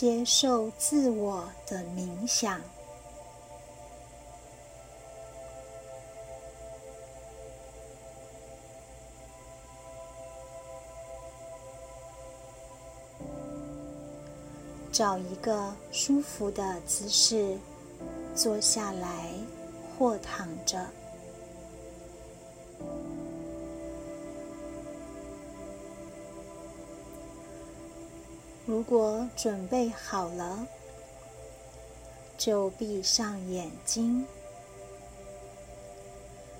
接受自我的冥想。找一个舒服的姿势，坐下来或躺着。如果准备好了，就闭上眼睛，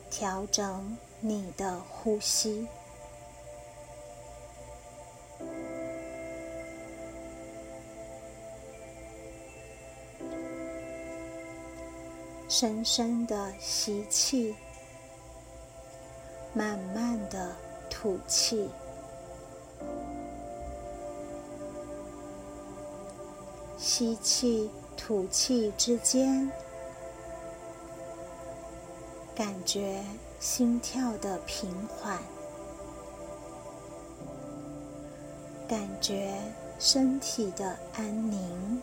调整你的呼吸。深深的吸气，慢慢的吐气。吸气、吐气之间，感觉心跳的平缓，感觉身体的安宁。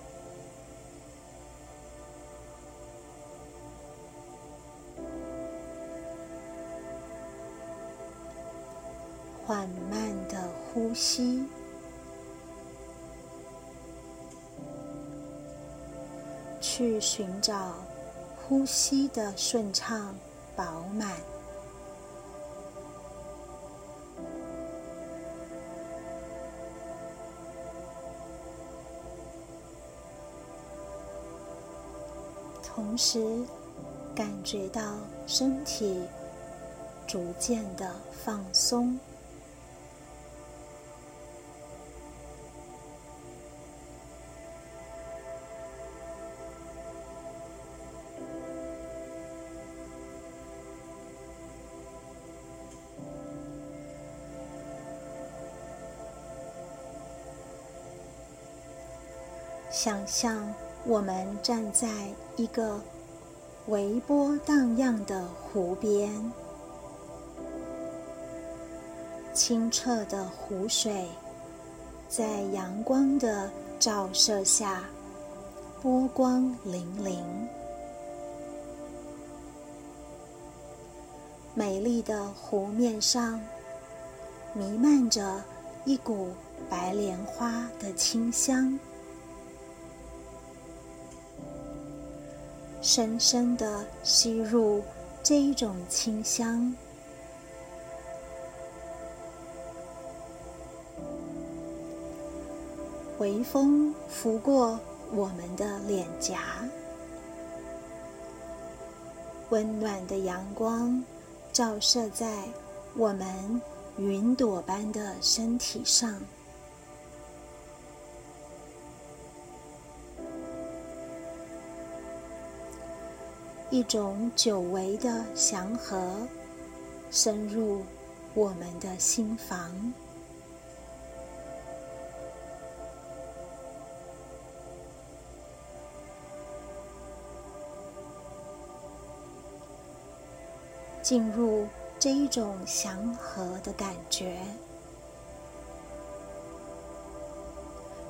缓慢的呼吸，去寻找呼吸的顺畅、饱满。同时，感觉到身体逐渐的放松。想象我们站在一个微波荡漾的湖边，清澈的湖水在阳光的照射下波光粼粼，美丽的湖面上弥漫着一股白莲花的清香。深深的吸入这一种清香，微风拂过我们的脸颊，温暖的阳光照射在我们云朵般的身体上。一种久违的祥和深入我们的心房，进入这一种祥和的感觉，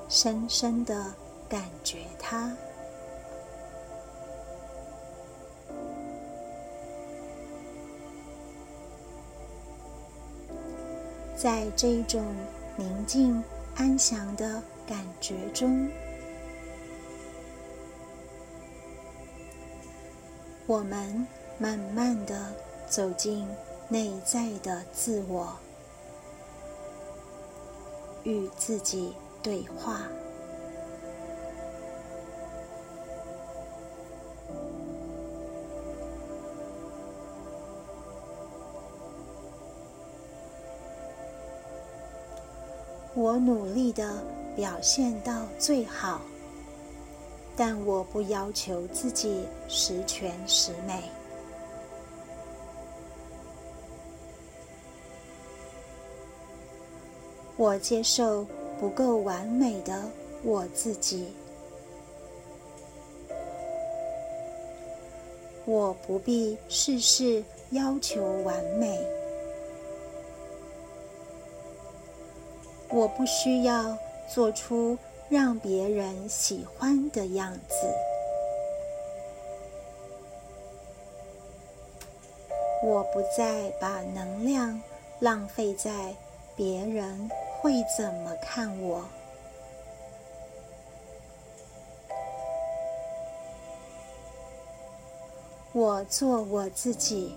深深的感觉它。在这种宁静安详的感觉中，我们慢慢的走进内在的自我，与自己对话。我努力的表现到最好，但我不要求自己十全十美。我接受不够完美的我自己，我不必事事要求完美。我不需要做出让别人喜欢的样子。我不再把能量浪费在别人会怎么看我。我做我自己，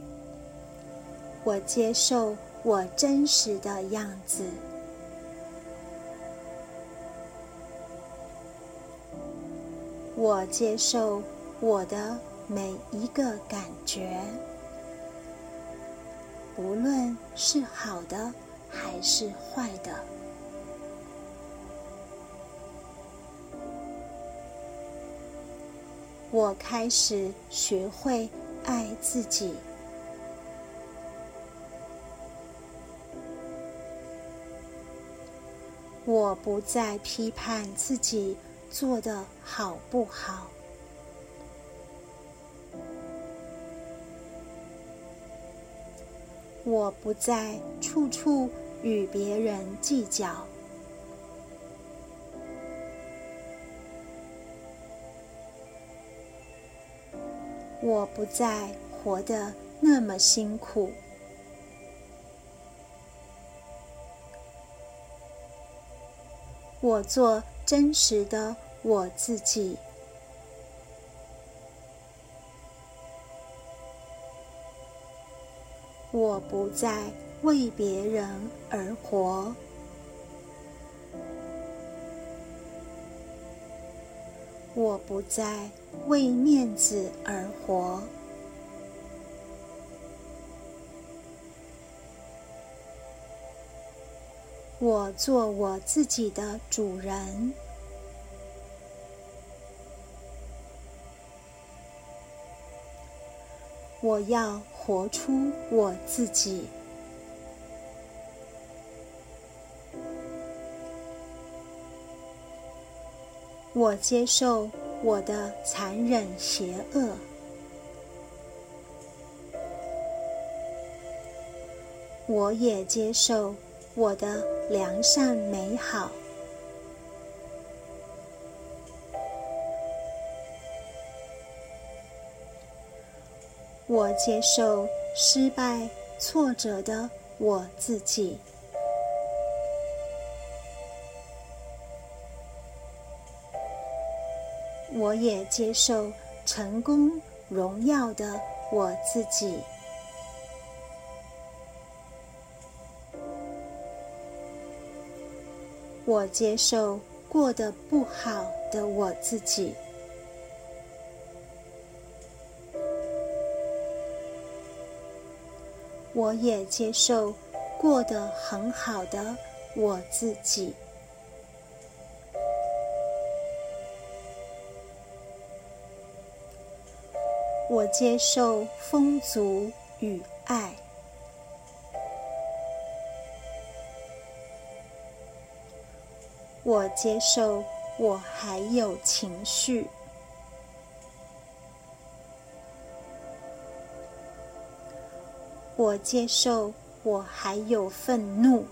我接受我真实的样子，我接受我的每一个感觉，无论是好的还是坏的。我开始学会爱自己。我不再批判自己做的好不好。我不再处处与别人计较。我不再活得那么辛苦。我做真实的我自己。我不再为别人而活。我不再为面子而活。我做我自己的主人。我要活出我自己。我接受我的残忍邪恶，我也接受我的良善美好。我接受失败、挫折的我自己。我也接受成功荣耀的我自己。我接受过得不好的我自己。我也接受过得很好的我自己。我接受丰足与爱，我接受我还有情绪，我接受我还有愤怒，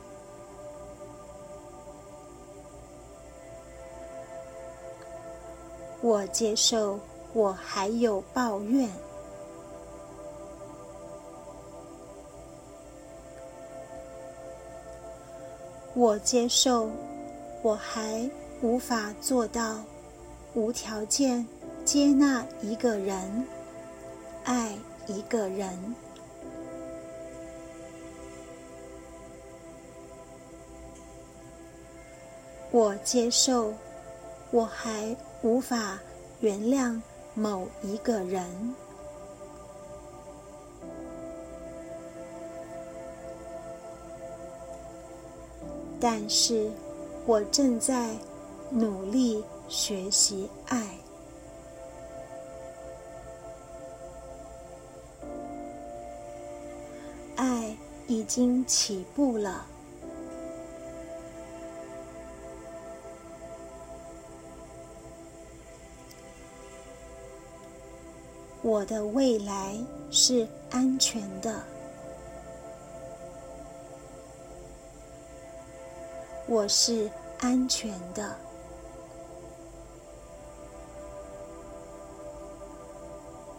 我接受。我还有抱怨，我接受，我还无法做到无条件接纳一个人，爱一个人。我接受，我还无法原谅。某一个人，但是我正在努力学习爱，爱已经起步了。我的未来是安全的，我是安全的。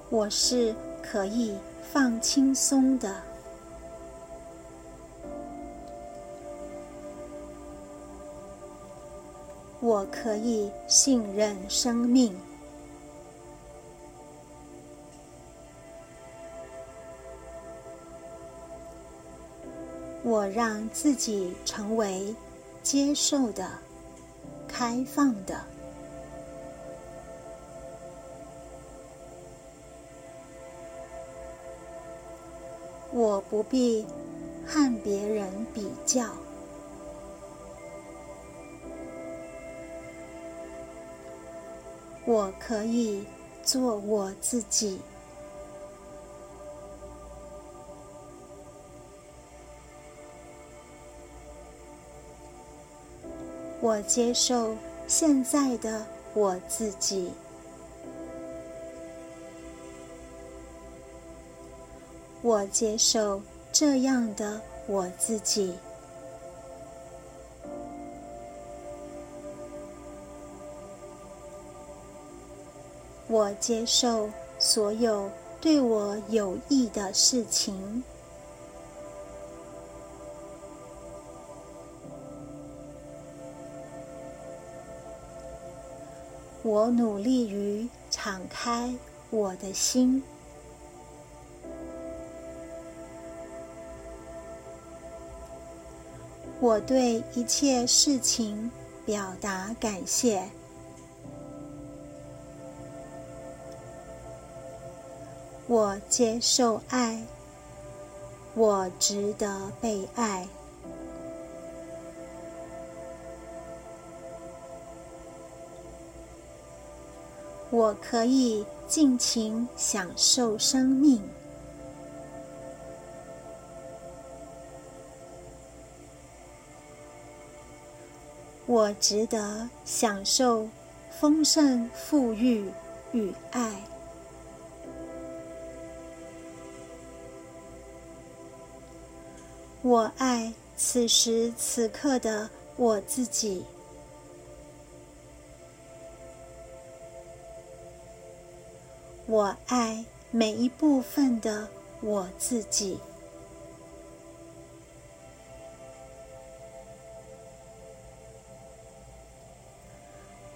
我是可以放轻松的。我可以信任生命。我让自己成为接受的、开放的。我不必和别人比较。我可以做我自己。我接受现在的我自己。我接受这样的我自己。我接受所有对我有益的事情。我努力于敞开我的心。我对一切事情表达感谢。我接受爱。我值得被爱。我可以尽情享受生命。我值得享受丰盛、富裕与爱。我爱此时此刻的我自己。我爱每一部分的我自己。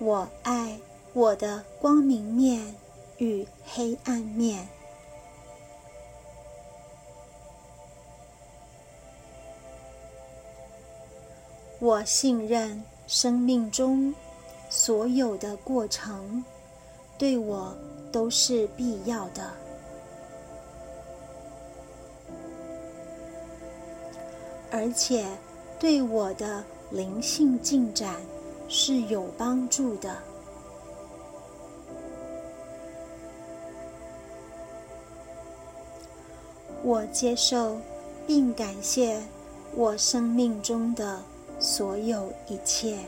我爱我的光明面与黑暗面。我信任生命中所有的过程对我。都是必要的，而且对我的灵性进展是有帮助的。我接受并感谢我生命中的所有一切。